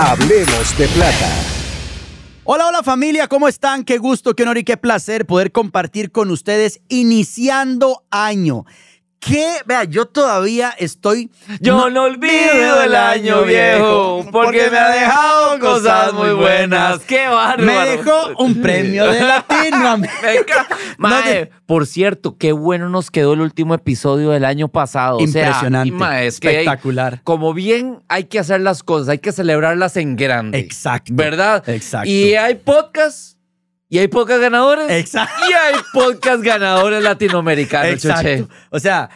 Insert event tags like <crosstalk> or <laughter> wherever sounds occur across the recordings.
Hablemos de plata. Hola, hola familia, ¿cómo están? Qué gusto, qué honor y qué placer poder compartir con ustedes iniciando año qué? Vea, yo todavía estoy. Yo no, olvido el año viejo, porque, me ha dejado cosas muy buenas. ¡Qué bárbaro! Me dejó un premio de <laughs> Latinoamérica. Mae, por cierto, qué bueno nos quedó el último episodio del año pasado. Impresionante. O sea, espectacular. como bien hay que hacer las cosas, hay que celebrarlas en grande. Exacto. ¿Verdad? Exacto. Y hay podcasts y hay pocas ganadores. Exacto. Y hay podcast ganadores latinoamericanos, Exacto. O sea,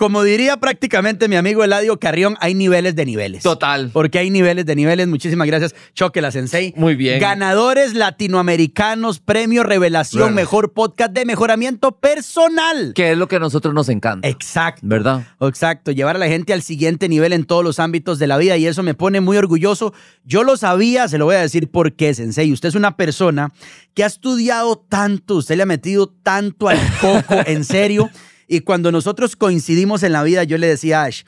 como diría prácticamente mi amigo Eladio Carrión, hay niveles de niveles. Total. Porque hay niveles de niveles. Muchísimas gracias, Choque la Sensei. Muy bien. Ganadores latinoamericanos, premio revelación, mejor podcast de mejoramiento personal. Que es lo que a nosotros nos encanta. Exacto. ¿Verdad? Exacto. Llevar a la gente al siguiente nivel en todos los ámbitos de la vida y eso me pone muy orgulloso. Yo lo sabía, se lo voy a decir por qué, Sensei. Usted es una persona que ha estudiado tanto, usted le ha metido tanto al coco, en serio. <laughs> Y cuando nosotros coincidimos en la vida, yo le decía a Ash,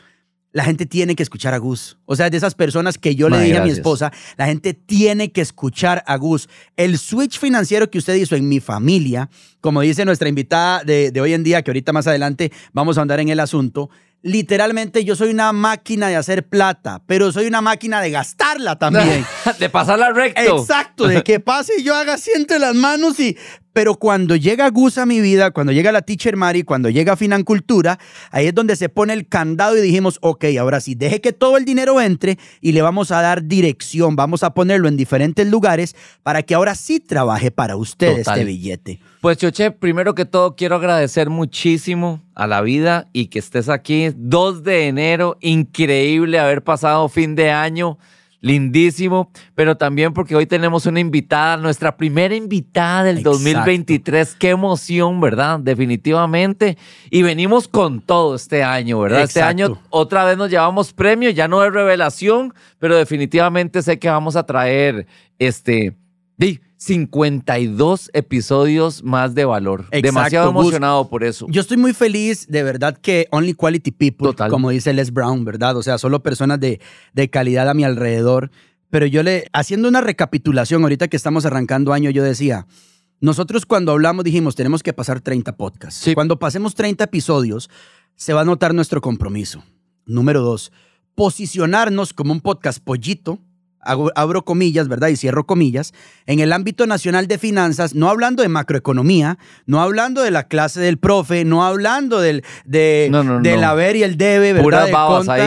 la gente tiene que escuchar a Gus. O sea, de esas personas que yo le dije a mi esposa, la gente tiene que escuchar a Gus. El switch financiero que usted hizo en mi familia, como dice nuestra invitada de, de hoy en día, que ahorita más adelante vamos a andar en el asunto, literalmente yo soy una máquina de hacer plata, pero soy una máquina de gastarla también. <laughs> de pasarla recto. Exacto, de que pase y yo haga siente las manos y pero cuando llega Gus a mi vida, cuando llega la Teacher Mari, cuando llega Financultura, ahí es donde se pone el candado y dijimos, ok, ahora sí, deje que todo el dinero entre y le vamos a dar dirección, vamos a ponerlo en diferentes lugares para que ahora sí trabaje para usted este billete. Pues Choche, primero que todo quiero agradecer muchísimo a la vida y que estés aquí. 2 de enero, increíble haber pasado fin de año lindísimo, pero también porque hoy tenemos una invitada, nuestra primera invitada del 2023. Qué emoción, ¿verdad? Definitivamente. Y venimos con todo este año, ¿verdad? Este año otra vez nos llevamos premio, ya no es revelación, pero definitivamente sé que vamos a traer este 52 episodios más de valor. Demasiado emocionado por eso. Yo estoy muy feliz, de verdad, que Only Quality People, como dice Les Brown, ¿verdad? O sea, solo personas de, de calidad a mi alrededor. Pero yo le, haciendo una recapitulación, ahorita que estamos arrancando año, yo decía, nosotros cuando hablamos dijimos, tenemos que pasar 30 podcasts. Cuando pasemos 30 episodios, se va a notar nuestro compromiso. Número dos, posicionarnos como un podcast pollito, abro comillas, ¿verdad? Y cierro comillas, en el ámbito nacional de finanzas, no hablando de macroeconomía, no hablando de la clase del profe, no hablando del, de, del haber y el debe, ¿verdad?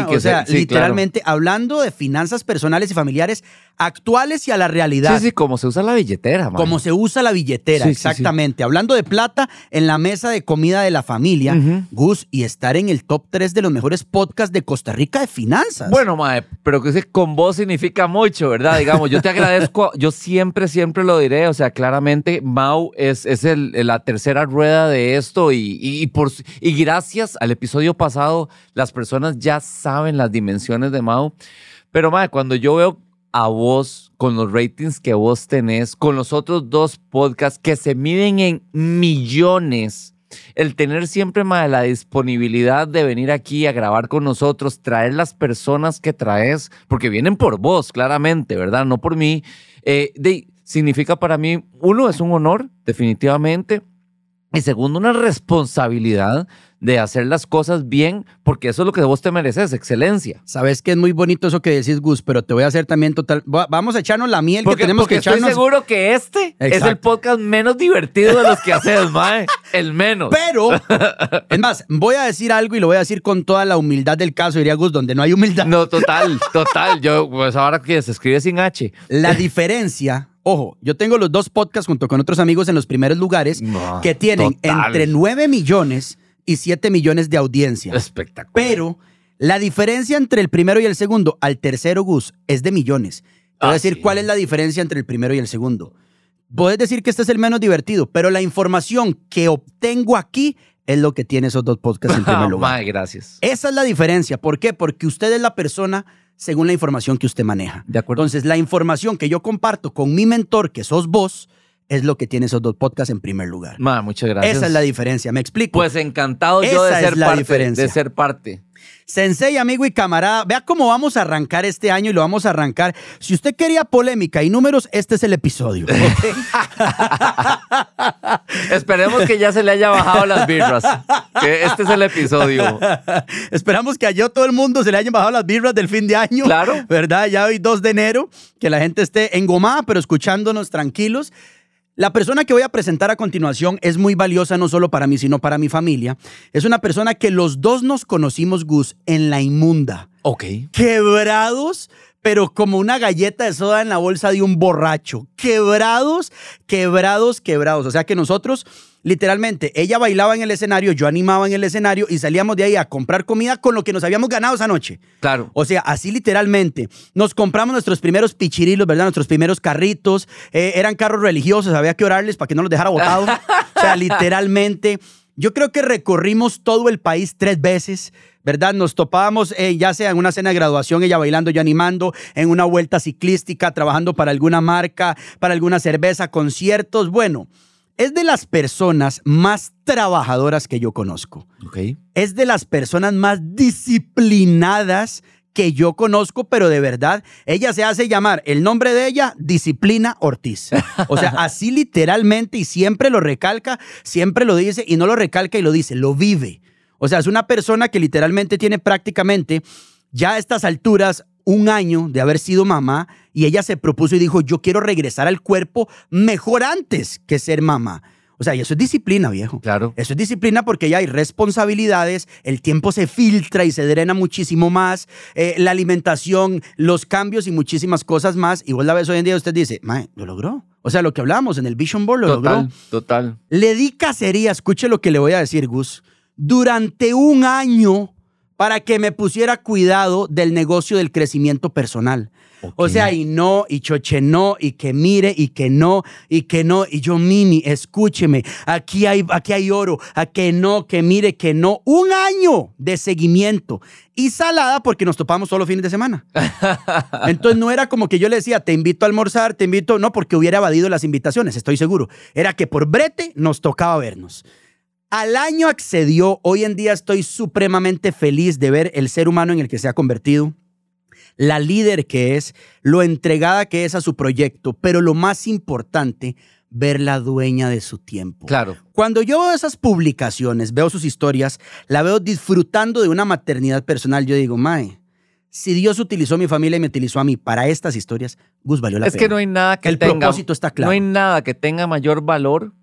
o sea, literalmente hablando de finanzas personales y familiares actuales y a la realidad. Sí, sí, como se usa la billetera. Como se usa la billetera, exactamente. Hablando de plata en la mesa de comida de la familia, Gus, y estar en el top 3 de los mejores podcasts de Costa Rica de finanzas. Bueno, Mae, pero que con vos significa mucho, ¿verdad? Digamos, yo te <laughs> agradezco, yo siempre, siempre lo diré, o sea, claramente Mau es, es el, la tercera rueda de esto y, y, por, y gracias al episodio pasado, las personas ya saben las dimensiones de Mau. Pero, Mae, cuando yo veo a vos, con los ratings que vos tenés, con los otros dos podcasts que se miden en millones, el tener siempre más la disponibilidad de venir aquí a grabar con nosotros, traer las personas que traes, porque vienen por vos, claramente, ¿verdad? No por mí. Eh, significa para mí, uno, es un honor, definitivamente. Y segundo, una responsabilidad de hacer las cosas bien, porque eso es lo que vos te mereces, excelencia. Sabes que es muy bonito eso que decís, Gus, pero te voy a hacer también total. Vamos a echarnos la miel que tenemos que echarnos. Estoy seguro que este es el podcast menos divertido de los que haces, mae. El menos. Pero, <laughs> es más, voy a decir algo y lo voy a decir con toda la humildad del caso, diría Gus, donde no hay humildad. No, total, total. Yo, pues ahora que se escribe sin H. La diferencia Ojo, yo tengo los dos podcasts junto con otros amigos en los primeros lugares que tienen entre 9 millones y 7 millones de audiencia. Espectacular. Pero la diferencia entre el primero y el segundo al tercero, Gus, es de millones. Te voy a ah, decir cuál es la diferencia entre el primero y el segundo. Puedes decir que este es el menos divertido, pero la información que obtengo aquí es lo que tiene esos dos podcasts en <laughs> primer lugar. gracias. Esa es la diferencia. ¿Por qué? Porque usted es la persona según la información que usted maneja. De acuerdo. Entonces, la información que yo comparto con mi mentor, que sos vos, es lo que tiene esos dos podcasts en primer lugar. Ma, muchas gracias. Esa es la diferencia, ¿me explico? Pues encantado yo de ser, la parte, diferencia. de ser parte. Sensei, amigo y camarada, vea cómo vamos a arrancar este año y lo vamos a arrancar. Si usted quería polémica y números, este es el episodio. <laughs> Esperemos que ya se le haya bajado las birras. Que este es el episodio. <laughs> Esperamos que a todo el mundo se le hayan bajado las birras del fin de año. Claro. ¿Verdad? Ya hoy 2 de enero, que la gente esté engomada, pero escuchándonos tranquilos. La persona que voy a presentar a continuación es muy valiosa no solo para mí, sino para mi familia. Es una persona que los dos nos conocimos, Gus, en la inmunda. Ok. Quebrados, pero como una galleta de soda en la bolsa de un borracho. Quebrados, quebrados, quebrados. O sea que nosotros literalmente, ella bailaba en el escenario, yo animaba en el escenario y salíamos de ahí a comprar comida con lo que nos habíamos ganado esa noche. Claro. O sea, así literalmente. Nos compramos nuestros primeros pichirilos, ¿verdad? Nuestros primeros carritos. Eh, eran carros religiosos, había que orarles para que no los dejara botados. <laughs> o sea, literalmente. Yo creo que recorrimos todo el país tres veces. ¿Verdad? Nos topábamos eh, ya sea en una cena de graduación, ella bailando, yo animando, en una vuelta ciclística, trabajando para alguna marca, para alguna cerveza, conciertos. Bueno, es de las personas más trabajadoras que yo conozco. Es de las personas más disciplinadas que yo conozco, pero de verdad, ella se hace llamar, el nombre de ella, Disciplina Ortiz. <laughs> O sea, así literalmente y siempre lo recalca, siempre lo dice y no lo recalca y lo dice, lo vive. O sea, es una persona que literalmente tiene prácticamente ya a estas alturas un año de haber sido mamá y ella se propuso y dijo, yo quiero regresar al cuerpo mejor antes que ser mamá. O sea, y eso es disciplina, viejo. Claro. Eso es disciplina porque ya hay responsabilidades, el tiempo se filtra y se drena muchísimo más, eh, la alimentación, los cambios y muchísimas cosas más. Y vos la ves hoy en día, usted dice, mae, lo logró. O sea, lo que hablábamos en el Vision Board lo total, Total. Le di cacería, escuche lo que le voy a decir, Gus. Durante un año para que me pusiera cuidado del negocio del crecimiento personal. O sea, y no, y choche no, y que mire, y que no, y que no. Y yo, Mimi, escúcheme, aquí hay, aquí hay oro, a que no, que mire, que no. Un año de seguimiento. Y salada porque nos topamos los fines de semana. <laughs> Entonces no era como que yo le decía, te invito a almorzar, te invito, no, porque hubiera evadido las invitaciones, estoy seguro. Era que por brete nos tocaba vernos. Al año accedió, hoy en día estoy supremamente feliz de ver el ser humano en el que se ha convertido, la líder que es, lo entregada que es a su proyecto, pero lo más importante, ver la dueña de su tiempo. Claro. Cuando yo veo esas publicaciones, veo sus historias, la veo disfrutando de una maternidad personal, yo digo, Mae, si Dios utilizó a mi familia y me utilizó a mí para estas historias, Gus valió la pena. Es que no hay nada que El propósito está claro. No hay nada que tenga mayor valor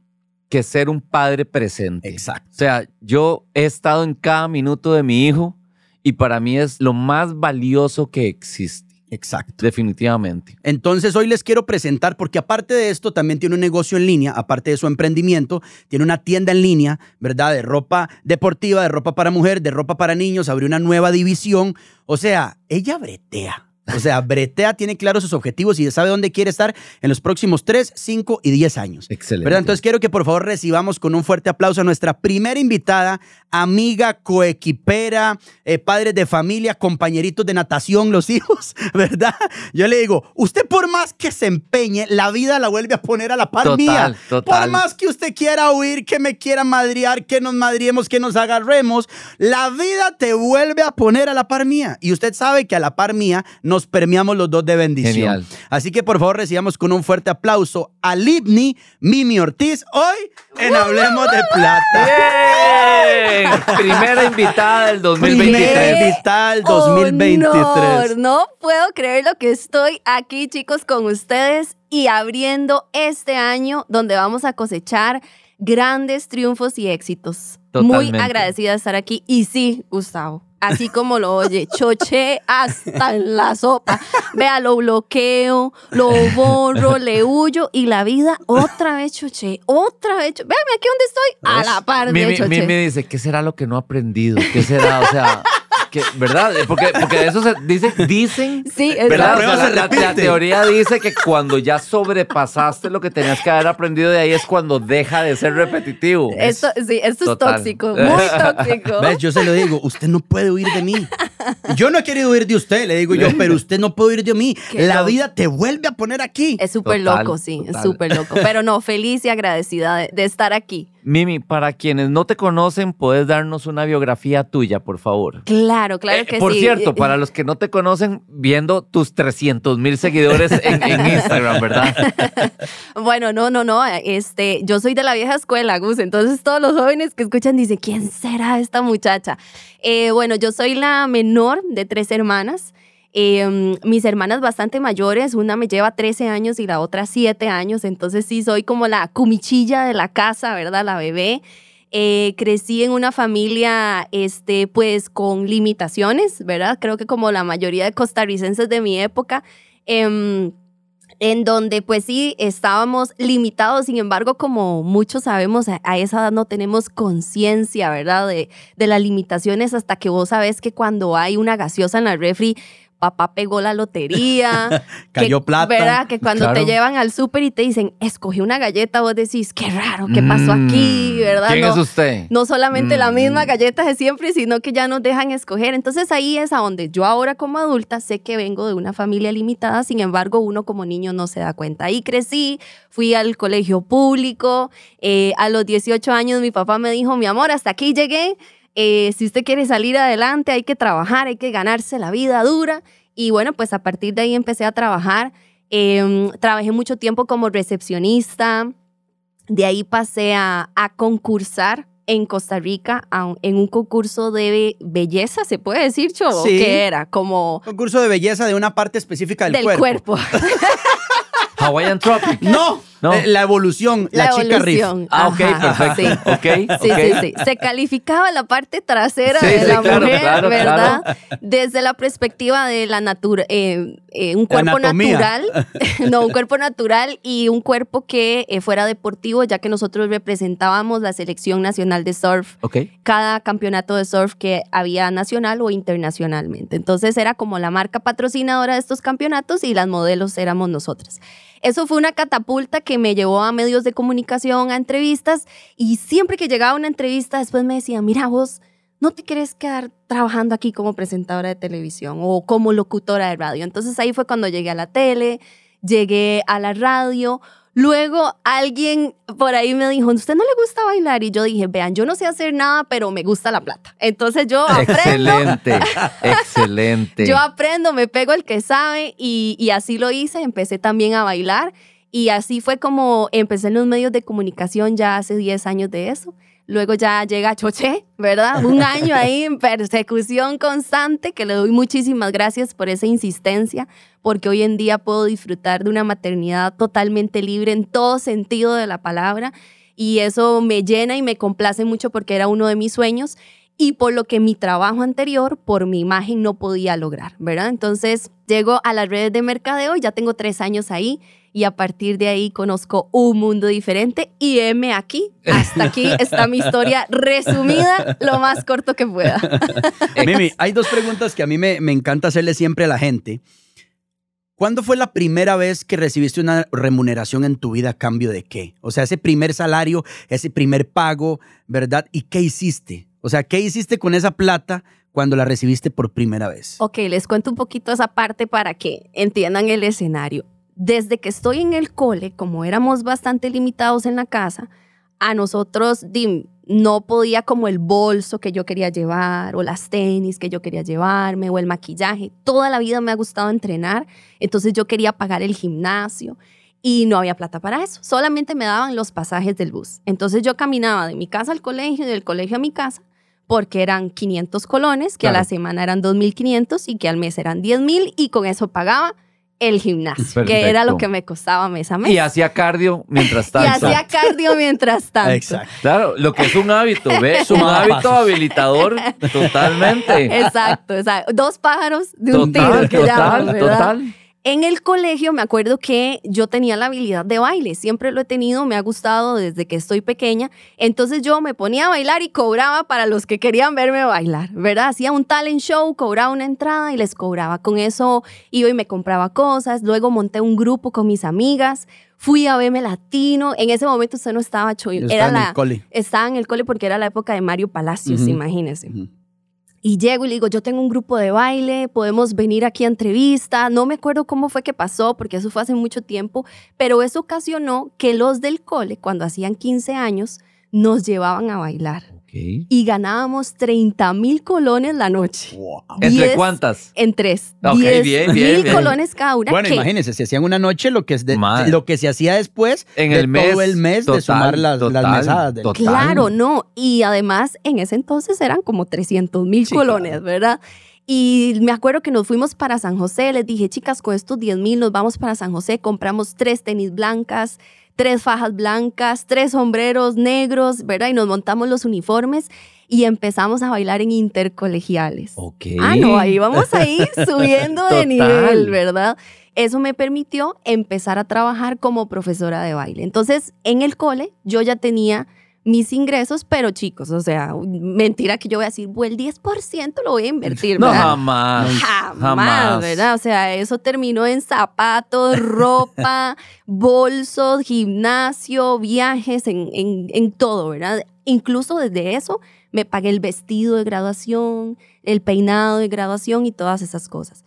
que ser un padre presente. Exacto. O sea, yo he estado en cada minuto de mi hijo y para mí es lo más valioso que existe. Exacto. Definitivamente. Entonces hoy les quiero presentar, porque aparte de esto también tiene un negocio en línea, aparte de su emprendimiento, tiene una tienda en línea, ¿verdad? De ropa deportiva, de ropa para mujer, de ropa para niños, abrió una nueva división. O sea, ella bretea. O sea, Bretea tiene claros sus objetivos y sabe dónde quiere estar en los próximos 3, 5 y 10 años. Excelente. ¿verdad? Entonces quiero que por favor recibamos con un fuerte aplauso a nuestra primera invitada, amiga, coequipera, eh, padres de familia, compañeritos de natación, los <laughs> hijos, ¿verdad? Yo le digo, usted por más que se empeñe, la vida la vuelve a poner a la par mía. Total. Por más que usted quiera huir, que me quiera madriar, que nos madriemos, que nos agarremos, la vida te vuelve a poner a la par mía. Y usted sabe que a la par mía no nos premiamos los dos de bendición. Genial. Así que por favor recibamos con un fuerte aplauso a Libni Mimi Ortiz hoy en Hablemos de Plata. ¡Bien! Primera invitada del 2023. Primera invitada del 2023. Honor. No puedo creer lo que estoy aquí, chicos, con ustedes y abriendo este año donde vamos a cosechar grandes triunfos y éxitos. Totalmente. Muy agradecida de estar aquí. Y sí, Gustavo, así como lo oye, choché hasta en la sopa. Vea, lo bloqueo, lo borro, le huyo y la vida otra vez choché, otra vez choché. Véame aquí donde estoy, a la par de Mimi, choché. Mimi dice, ¿qué será lo que no ha aprendido? ¿Qué será? O sea, que, ¿verdad? Porque, porque de eso se dice, dicen, Sí, es ¿verdad? O prueba sea, se la, la- la repite. teoría dice que cuando ya sobrepasaste lo que tenías que haber aprendido de ahí es cuando deja de ser repetitivo. Esto, sí, esto Total. es tóxico, muy <laughs> tóxico. ¿Ves? Yo se lo digo, usted no puede huir de mí. Yo no he querido huir de usted, le digo yo, pero usted no puede huir de mí. Qué La loco. vida te vuelve a poner aquí. Es súper loco, sí, es súper loco. Pero no, feliz y agradecida de, de estar aquí. Mimi, para quienes no te conocen, ¿puedes darnos una biografía tuya, por favor? Claro, claro Eh, que por sí. cierto, <laughs> para los que no te conocen, viendo tus 300 mil seguidores en, en <laughs> Instagram, ¿verdad? Bueno, no, no, no. Este, yo soy de la vieja escuela, Gus. Entonces todos los jóvenes que escuchan dicen, ¿quién será esta muchacha? Eh, bueno, yo soy la menor de tres hermanas. Mm, mis hermanas bastante mayores, una me lleva 13 años y la otra 7 años, entonces sí soy como la cumichilla de la casa, ¿verdad? La bebé. Eh, crecí en una familia, este, pues, con limitaciones, ¿verdad? Creo que como la mayoría de costarricenses de mi época, em, en donde pues sí estábamos limitados, sin embargo, como muchos sabemos, a, a esa edad no tenemos conciencia, ¿verdad? De, de las limitaciones hasta que vos sabes que cuando hay una gaseosa en la refri, papá pegó la lotería. <laughs> Cayó que- plata. ¿Verdad? Que cuando Claro. te llevan al súper y te dicen, escogí una galleta, vos decís, qué raro, ¿qué pasó aquí? Mm, ¿Verdad? ¿Quién no, es usted? no solamente la Mm. misma galleta de siempre, sino que ya nos dejan escoger. Entonces ahí es a donde yo ahora como adulta sé que vengo de una familia limitada, sin embargo uno como niño no se da cuenta. Ahí crecí, fui al colegio público, eh, a los 18 años mi papá me dijo, mi amor, hasta aquí llegué. Eh, si usted quiere salir adelante hay que trabajar, hay que ganarse la vida dura. Y bueno, pues a partir de ahí empecé a trabajar. Em, trabajé mucho tiempo como recepcionista, de ahí pasé a, a concursar en Costa Rica a un- en un concurso de belleza, ¿se puede decir, Chobo? Sí. ¿Qué era? Como Concurso de belleza de una parte específica del, del cuerpo. <laughs> Hawaiian Tropic. No, No. eh, la evolución, la, chica riff. evolución. Ah, ok, Ajá, perfecto. sí. Ok, Sí, ok. sí, sí. Se calificaba la parte trasera Sí, de sí, la claro, mujer, claro, ¿verdad? Desde la perspectiva de la natura, eh, eh, un cuerpo Anatomía. natural, <laughs> <laughs> no, un cuerpo natural y un cuerpo que eh, fuera deportivo, ya que nosotros representábamos la selección nacional de surf Ok. cada campeonato de surf que había nacional o internacionalmente. Entonces era como la marca patrocinadora de estos campeonatos y las modelos éramos nosotras. Eso fue una catapulta que me llevó a medios de comunicación, a entrevistas y siempre que llegaba una entrevista después me decían, mira vos, ¿no te querés quedar trabajando aquí como presentadora de televisión o como locutora de radio? Entonces ahí fue cuando llegué a la tele, llegué a la radio. Luego alguien por ahí me dijo, ¿usted no le gusta bailar? Y yo dije, vean, yo no sé hacer nada, pero me gusta la plata. Entonces yo aprendo. Excelente, <laughs> excelente. Yo aprendo, me pego el que sabe y, y así lo hice. Empecé también a bailar y así fue como empecé en los medios de comunicación ya hace 10 años de eso. Luego ya llega Choché, ¿verdad? Un <laughs> año ahí en persecución constante, que le doy muchísimas gracias por esa insistencia, porque hoy en día puedo disfrutar de una maternidad totalmente libre en todo sentido de la palabra. Y eso me llena y me complace mucho porque era uno de mis sueños y por lo que mi trabajo anterior, por mi imagen, no podía lograr, ¿verdad? Entonces llego a las redes de mercadeo y ya tengo tres años ahí y a partir de ahí conozco un mundo diferente y heme aquí. Hasta aquí está mi historia <laughs> resumida lo más corto que pueda. <laughs> Mimi, hay dos preguntas que a mí me, me encanta hacerle siempre a la gente. ¿Cuándo fue la primera vez que recibiste una remuneración en tu vida a cambio de qué? O sea, ese primer salario, ese primer pago, ¿verdad? ¿Y qué hiciste? O sea, ¿qué hiciste con esa plata cuando la recibiste por primera vez? Ok, les cuento un poquito esa parte para que entiendan el escenario. Desde que estoy en el cole, como éramos bastante limitados en la casa, a nosotros, dim, no podía como el bolso que yo quería llevar o las tenis que yo quería llevarme o el maquillaje. Toda la vida me ha gustado entrenar, entonces yo quería pagar el gimnasio y no había plata para eso. Solamente me daban los pasajes del bus. Entonces yo caminaba de mi casa al colegio y del colegio a mi casa porque eran 500 colones, que a la semana eran 2.500 y que al mes eran 10.000 y con eso pagaba el gimnasio, que era lo que me costaba mes a mes. Y hacía cardio mientras tanto. <laughs> y hacía cardio mientras tanto. Exacto. Claro, lo que es un hábito, ¿ves? Un <laughs> hábito habilitador <laughs> totalmente. Exacto, exacto. Dos pájaros de un Total, tiro. que total, total. En el colegio me acuerdo que yo tenía la habilidad de baile, siempre lo he tenido, me ha gustado desde que estoy pequeña, entonces yo me ponía a bailar y cobraba para los que querían verme bailar, ¿verdad? Hacía un talent show, cobraba una entrada y les cobraba, con eso iba y me compraba cosas, luego monté un grupo con mis amigas, fui a verme latino, en ese momento usted no estaba era estaba en la, el cole. estaba en el cole porque era la época de Mario Palacios, Ujú. imagínese. Ujú. Y llego y le digo, yo tengo un grupo de baile, podemos venir aquí a entrevista. No me acuerdo cómo fue que pasó, porque eso fue hace mucho tiempo, pero eso ocasionó que los del cole, cuando hacían 15 años, nos llevaban a bailar. Y ganábamos 30 mil colones la noche. ¿Entre Diez- cuántas? En tres. Ok, 10 bien, bien, mil bien. colones cada una. Bueno, que- imagínense, se hacían una noche lo que, es de- lo que se hacía después En de el mes. todo el mes de total, sumar las, mesadas. del- total. Claro, no. Y además, en ese entonces eran como 300 mil Sí, colones, claro. ¿verdad? Y me acuerdo que nos fuimos para San José. Les dije, chicas, con estos 10 mil nos vamos para San José. Compramos tres tenis blancas, tres fajas blancas, tres sombreros negros, ¿verdad? Y nos montamos los uniformes y empezamos a bailar en intercolegiales. Ah, no, ahí vamos a ir <laughs> subiendo de nivel, ¿verdad? Eso me permitió empezar a trabajar como profesora de baile. Entonces, en el cole yo ya tenía mis ingresos, pero chicos, o sea, mentira que yo voy a decir, pues el 10% lo voy a invertir, No, ¿verdad? jamás. Jamás, Jamás. ¿verdad? O sea, eso terminó en zapatos, ropa, <laughs> bolsos, gimnasio, viajes, en, en, en todo, ¿verdad? Incluso desde eso me pagué el vestido de graduación, el peinado de graduación y todas esas cosas.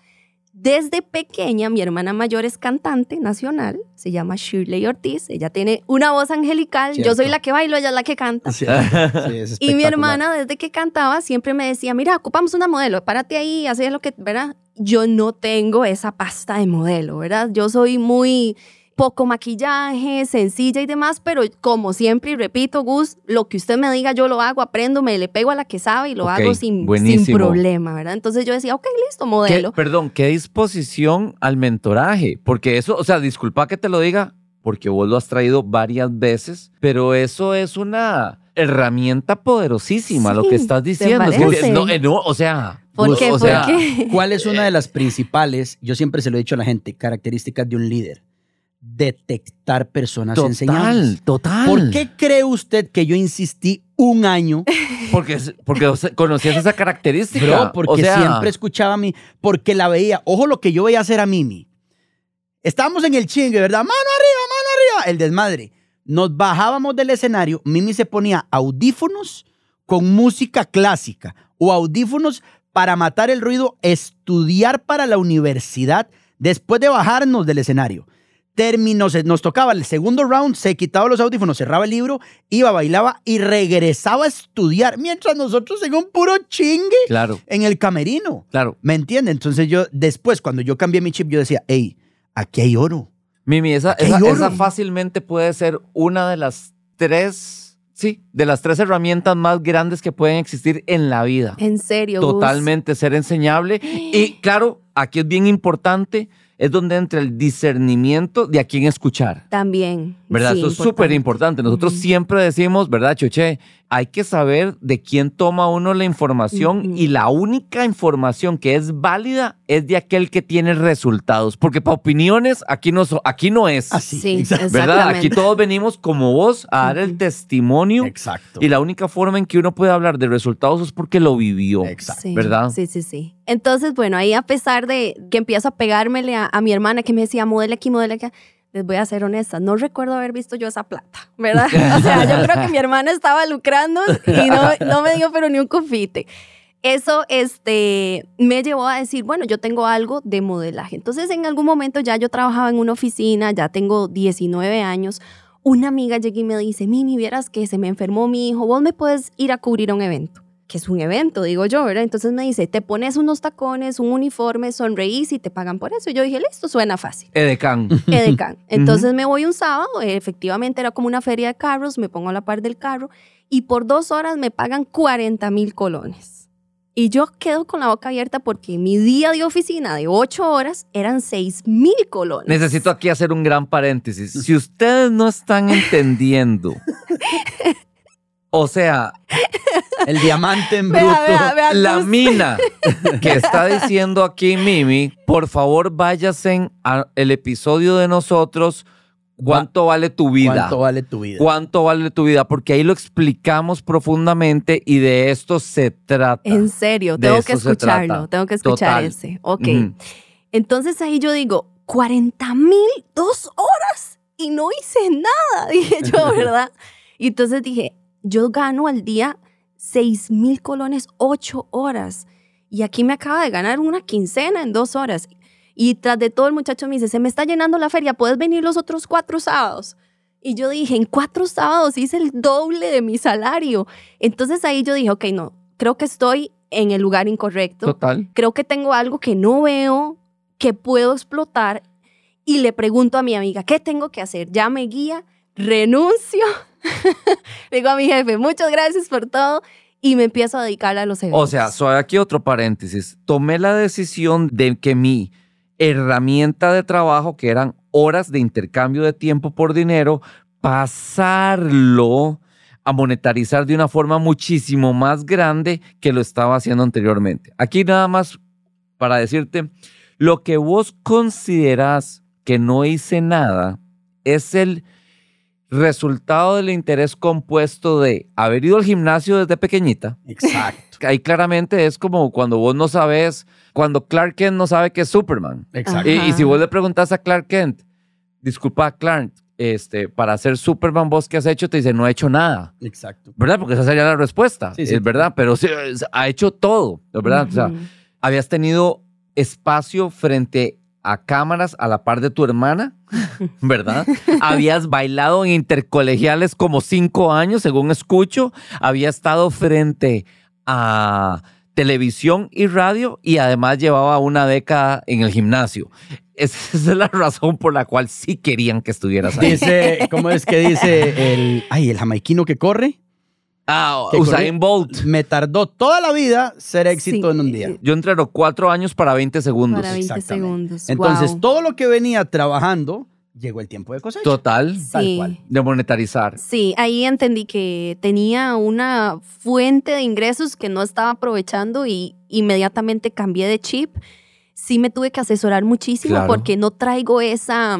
Desde pequeña, mi hermana mayor es cantante nacional, se llama Shirley Ortiz, ella tiene una voz angelical, yo soy la que bailo, ella es la que canta. Sí, <laughs> sí, es Y mi hermana, desde que cantaba, siempre me decía, mira, ocupamos una modelo, párate ahí, haz lo que, ¿verdad? Yo no tengo esa pasta de modelo, ¿verdad? Yo soy muy poco maquillaje, sencilla y demás, pero como siempre, y repito, Gus, lo que usted me diga, yo lo hago, aprendo, me le pego a la que sabe y lo hago sin, sin problema, ¿verdad? Entonces yo decía, ok, listo, ¿Qué- modelo. perdón, ¿qué disposición al mentoraje? Porque eso, o sea, disculpa que te lo diga, porque vos lo has traído varias veces, pero eso es una herramienta poderosísima, lo que estás ¿te diciendo. Es no, eh, no, o sea, ¿Por pues, qué? o ¿Por sea, qué? ¿Cuál es una de <laughs> las principales, yo siempre se lo he dicho a la gente, características de un líder? Detectar personas Total, enseñables. total. ¿Por qué cree usted que yo insistí un año? <laughs> Porque, porque conocías esa característica. Bro, porque o sea, siempre escuchaba a mí, porque la veía. Ojo lo que yo veía hacer a Mimi. Estábamos en el chingue, ¿verdad? Mano arriba, mano arriba. El desmadre. Nos bajábamos del escenario, Mimi se ponía audífonos con música clásica o audífonos para matar el ruido, estudiar para la universidad después de bajarnos del escenario. Terminó, se- nos tocaba el segundo round, se quitaba los audífonos, cerraba el libro, iba, bailaba y regresaba a estudiar, mientras nosotros en un puro chingue Claro, en el camerino. claro. ¿Me entiende? Entonces yo, después, cuando yo cambié mi chip, yo decía, hey, aquí hay oro. Mimi, esa, esa, oro. esa fácilmente puede ser una de las tres, sí, de las tres herramientas más grandes que pueden existir en la vida. En serio, Gus. Totalmente ser enseñable. <gasps> Y claro, aquí es bien importante, es donde entra el discernimiento de a quién escuchar. También. ¿Verdad? sí, Eso es súper importante. Nosotros siempre decimos, ¿verdad, Choche? Hay que saber de quién toma uno la información y la única información que es válida es de aquel que tiene resultados. Porque para opiniones aquí no, so- aquí no es. Así. Sí, exacto. ¿Verdad? Aquí todos venimos como vos a dar el testimonio Exacto. y la única forma en que uno puede hablar de resultados es porque lo vivió. Exacto. Sí, ¿verdad? Sí, sí, sí. Entonces, bueno, ahí a pesar de que empiezo a pegármele a, a mi hermana que me decía, modela aquí, modela acá, les voy a ser honesta, no recuerdo haber visto yo esa plata, ¿verdad? O sea, yo creo que mi hermana estaba lucrando y no, no me dio pero ni un confite. Eso este, me llevó a decir, bueno, yo tengo algo de modelaje. Entonces, en algún momento ya yo trabajaba en una oficina, ya tengo 19 años. una amiga llega y me dice, Mimi, vieras que se me enfermó mi hijo, vos me puedes ir a cubrir un evento que es un evento, digo yo, ¿verdad? Entonces me dice, te pones unos tacones, un uniforme, sonreís y te pagan por eso. Y yo dije, listo, suena fácil. Edecán. <laughs> Edecán. Entonces me voy un sábado, efectivamente era como una feria de carros, me pongo a la par del carro y por dos horas me pagan 40 mil colones. Y yo quedo con la boca abierta porque mi día de oficina de ocho horas eran 6 mil colones. Necesito aquí hacer un gran paréntesis. Si ustedes no están entendiendo, <laughs> o sea, el diamante en bruto. la mina <laughs> que está diciendo aquí Mimi, por favor váyase al episodio de nosotros. ¿Cuánto vale tu vida? ¿Cuánto vale tu vida? ¿Cuánto vale tu vida? Porque ahí lo explicamos profundamente y de esto se trata. En serio, tengo que escucharlo, tengo que escuchar ese. Ok. Entonces ahí yo digo, 40 mil, dos horas y no hice nada, <laughs> dije yo, ¿verdad? y entonces dije, yo gano al día 6 mil colones, 8 horas. Y aquí me acaba de ganar una quincena en dos horas. Y tras de todo el muchacho me dice, se me está llenando la feria, ¿puedes venir los otros cuatro sábados? Y yo dije, en cuatro sábados hice el doble de mi salario. Entonces ahí yo dije, ok, no, creo que estoy en el lugar incorrecto. Total. Creo que tengo algo que no veo, que puedo explotar. Y le pregunto a mi amiga, ¿qué tengo que hacer? Ya me guía, renuncio <laughs> digo a mi jefe, muchas gracias por todo y me empiezo a dedicar a los eventos. O sea, soy aquí otro paréntesis. Tomé la decisión de que mi herramienta de trabajo, que eran horas de intercambio de tiempo por dinero, pasarlo a monetarizar de una forma muchísimo más grande que lo estaba haciendo anteriormente. Aquí nada más para decirte, lo que vos considerás que no hice nada es el resultado del interés compuesto de haber ido al gimnasio desde pequeñita. Exacto. Ahí claramente es como cuando vos no sabes, cuando Clark Kent no sabe que es Superman. Exacto. Y, si vos le preguntas a Clark Kent, disculpa, Clark, este, para ser Superman, vos qué has hecho, te dice, no he hecho nada. Exacto. ¿Verdad? Porque esa sería la respuesta. Sí, Es verdad, pero sí, ha hecho todo, ¿verdad? O sea, habías tenido espacio frente a cámaras a la par de tu hermana, <laughs> ¿verdad? Habías bailado en intercolegiales como cinco años, según escucho. Había estado frente a televisión y radio y además llevaba una década en el gimnasio. <laughs> Esa es la razón por la cual sí querían que estuvieras ahí. Dice, ¿cómo es que dice el, ay, el jamaiquino que corre? Ah, Usain Bolt. Me tardó toda la vida ser éxito en un día. Yo entreno cuatro años para 20 segundos. Para 20 segundos. Entonces, todo lo que venía trabajando, llegó el tiempo de cosecha. Total. Tal cual. De monetarizar. Sí, ahí entendí que tenía una fuente de ingresos que no estaba aprovechando y inmediatamente cambié de chip. Sí me tuve que asesorar muchísimo porque no traigo esa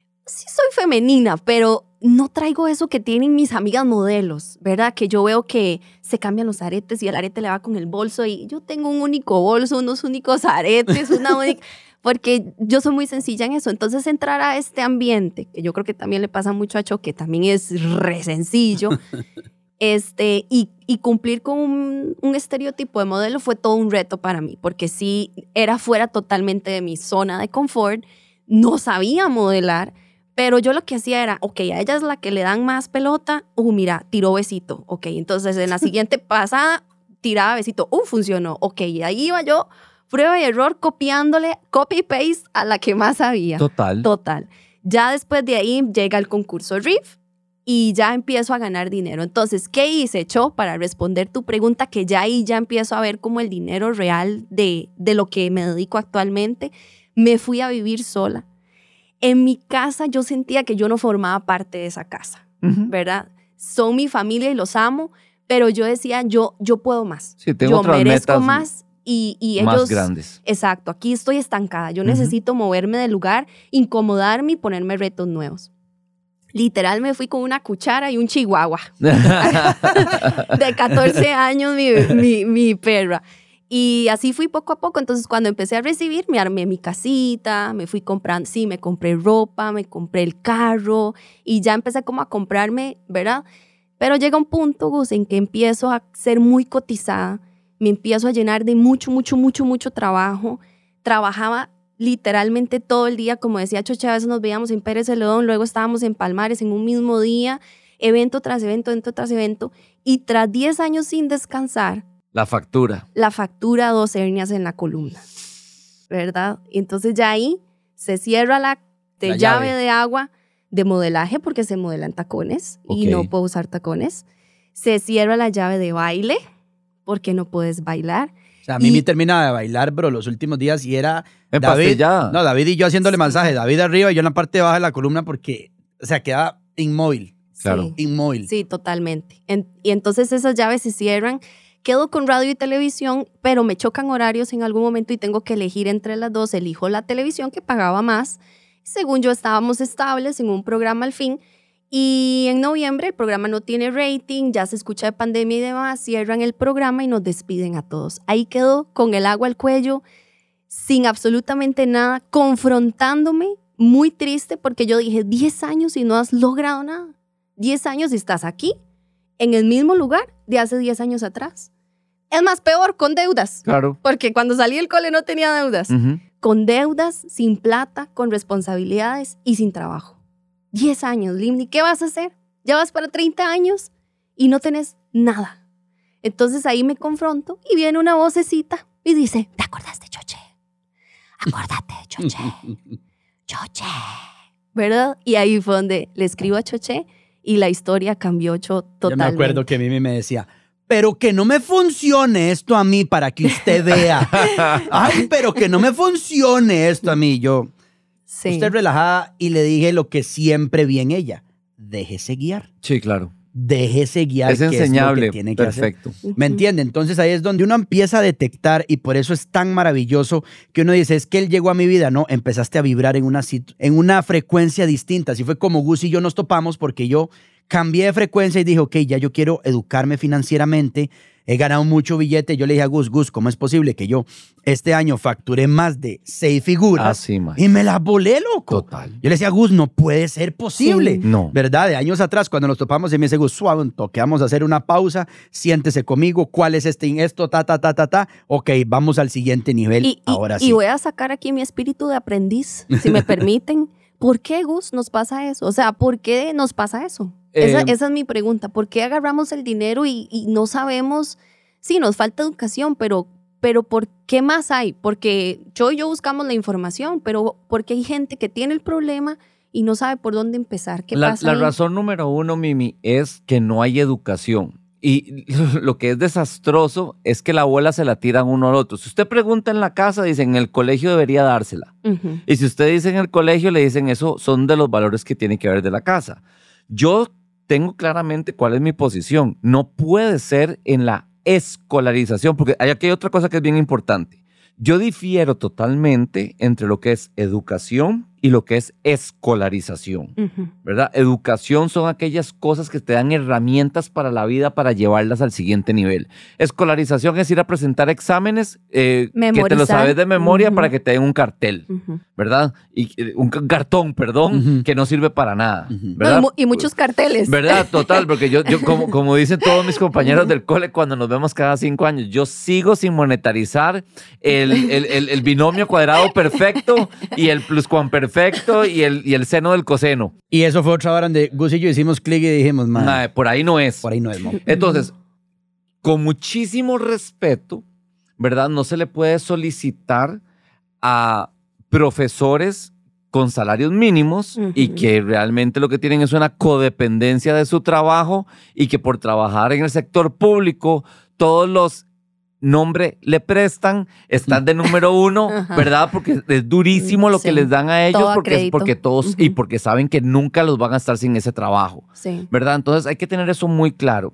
Sí soy femenina, pero no traigo eso que tienen mis amigas modelos, ¿verdad? Que yo veo que se cambian los aretes y el arete le va con el bolso y yo tengo un único bolso, unos únicos aretes, una <laughs> única... Porque yo soy muy sencilla en eso. Entonces entrar a este ambiente, que yo creo que también le pasa mucho a Cho, que también es re sencillo, <laughs> este, y, cumplir con un, estereotipo de modelo fue todo un reto para mí, porque sí era fuera totalmente de mi zona de confort, no sabía modelar, pero yo lo que hacía era, ok, a ella es la que le dan más pelota, uh, mira, tiró besito, ok, entonces en la <laughs> siguiente pasada tiraba besito, uh, funcionó, ok, y ahí iba yo, prueba y error, copiándole, copy-paste a la que más sabía. Total. Total. Ya después de ahí llega el concurso RIF y ya empiezo a ganar dinero. Entonces, ¿qué hice, Cho, para responder tu pregunta? Que ya ahí ya empiezo a ver como el dinero real de, de lo que me dedico actualmente. Me fui a vivir sola. En mi casa yo sentía que yo no formaba parte de esa casa, ¿verdad? Son mi familia y los amo, pero yo decía, yo, yo puedo más. Sí, tengo yo otras merezco metas más y, y ellos... más grandes. Exacto, aquí estoy estancada. Yo necesito moverme del lugar, incomodarme y ponerme retos nuevos. Literal me fui con una cuchara y un chihuahua. <laughs> <laughs> de 14 años mi, mi, mi perra. Y así fui poco a poco. Entonces, cuando empecé a recibir, me armé mi casita, me fui comprando, sí, me compré ropa, me compré el carro y ya empecé como a comprarme, ¿verdad? Pero llega un punto, Gus, en que empiezo a ser muy cotizada, me empiezo a llenar de mucho, mucho, mucho, mucho trabajo. Trabajaba literalmente todo el día, como decía Choche, a veces nos veíamos en Pérez Celedón, luego estábamos en Palmares en un mismo día, evento tras evento, evento tras evento, y tras 10 años sin descansar, La factura. la factura, dos hernias en la columna, ¿verdad? Y entonces ya ahí se cierra la, de La llave. llave. de agua de modelaje porque se modelan tacones y no puedo usar tacones. Se cierra la llave de baile porque no puedes bailar. O sea, a mí Y- me termina de bailar, bro, los últimos días y era David. Empastillada. No, David y yo haciéndole masaje. David arriba y yo en la parte baja de la columna porque, o sea, quedaba inmóvil. Claro. Sí. Inmóvil. Sí, totalmente. En- y entonces esas llaves se cierran. Quedo con radio y televisión, pero me chocan horarios en algún momento y tengo que elegir entre las dos. Elijo la televisión que pagaba más. Según yo estábamos estables en un programa al fin. Y en noviembre el programa no tiene rating, ya se escucha de pandemia y demás, cierran el programa y nos despiden a todos. Ahí quedo con el agua al cuello, sin absolutamente nada, confrontándome, muy triste porque yo dije, 10 años y no has logrado nada. 10 años y estás aquí, en el mismo lugar de hace 10 años atrás. Es más peor, con deudas. Claro. Porque cuando salí del cole no tenía deudas. Ujú. Con deudas, sin plata, con responsabilidades y sin trabajo. 10 años, Limni, ¿qué vas a hacer? Ya vas para 30 años y no tenés nada. Entonces ahí me confronto y viene una vocecita y dice, ¿te acordaste, Choche? Acordate, Choche. <laughs> Choche. ¿Verdad? Y ahí fue donde le escribo a Choche y la historia cambió Yo totalmente. me acuerdo que Mimi me decía, pero que no me funcione esto a mí para que usted vea. <laughs> Ay, pero que no me funcione esto a mí. Yo, Sí. usted relajada y le dije lo que siempre vi en ella. Déjese guiar. Sí, claro. Déjese guiar. Es que lo que enseñable. tiene que hacer. Perfecto. ¿Me entiende? Entonces ahí es donde uno empieza a detectar y por eso es tan maravilloso que uno dice, es que él llegó a mi vida, no, empezaste a vibrar en una, en una frecuencia distinta. Así fue como Gus y yo nos topamos porque yo cambié de frecuencia y dije, ok, ya yo quiero educarme financieramente, he ganado mucho billete. Yo le dije a Gus, Gus, ¿cómo es posible que yo este año facturé más de seis figuras Así, man. y me las volé, loco? Total. Yo le decía, Gus, no puede ser posible. Sí. No. ¿Verdad? De años atrás, cuando nos topamos, y me dice, Gus, suave, un toque, vamos a hacer una pausa, siéntese conmigo, ¿cuál es este, esto, ta, ta, ta, ta, ta? Ok, vamos al siguiente nivel, Y, ahora y sí. voy a sacar aquí mi espíritu de aprendiz, si me <laughs> permiten. ¿Por qué, Gus, nos pasa eso? O sea, ¿por qué nos pasa eso? Esa, Eh, esa es mi pregunta. ¿Por qué agarramos el dinero y, y no sabemos? Sí, nos falta educación, pero, pero ¿por qué más hay? Porque yo y yo buscamos la información, pero porque hay gente que tiene el problema y no sabe por dónde empezar. ¿Qué la, pasa? la razón número uno, Mimi, es que no hay educación. Y <laughs> lo que es desastroso es que la abuela se la tiran uno al otro. Si usted pregunta en la casa, dicen en el colegio debería dársela. Y si usted dice en el colegio, le dicen eso son de los valores que tiene que haber de la casa. Yo tengo claramente cuál es mi posición. No puede ser en la escolarización, porque hay aquí hay otra cosa que es bien importante. Yo difiero totalmente entre lo que es educación y lo que es escolarización. Ujú. ¿verdad? Educación son aquellas cosas que te dan herramientas para la vida para llevarlas al siguiente nivel. Escolarización es ir a presentar exámenes eh, que te lo sabes de memoria Ujú. para que te den un cartel, Ujú. ¿verdad? Y eh, un ca- cartón, perdón, que no sirve para nada. No, ¿verdad? y, mu- y muchos carteles. ¿Verdad? Total, porque yo, yo como, <laughs> como dicen todos mis compañeros del cole cuando nos vemos cada cinco años, yo sigo sin monetarizar el, el- el- el binomio cuadrado perfecto y el pluscuamperfecto y el, y el seno del coseno. Y eso fue otra hora donde Gus y yo hicimos clic y dijimos, man, Mae, por ahí no es. por ahí no es, mo. Entonces, con muchísimo respeto, ¿verdad? No se le puede solicitar a profesores con salarios mínimos y que realmente lo que tienen es una codependencia de su trabajo y que por trabajar en el sector público todos los nombre le prestan, están de número uno, <laughs> Ajá. ¿verdad? Porque es durísimo lo que les dan a ellos Todo porque, porque todos y porque saben que nunca los van a estar sin ese trabajo. Sí. ¿verdad? Entonces hay que tener eso muy claro.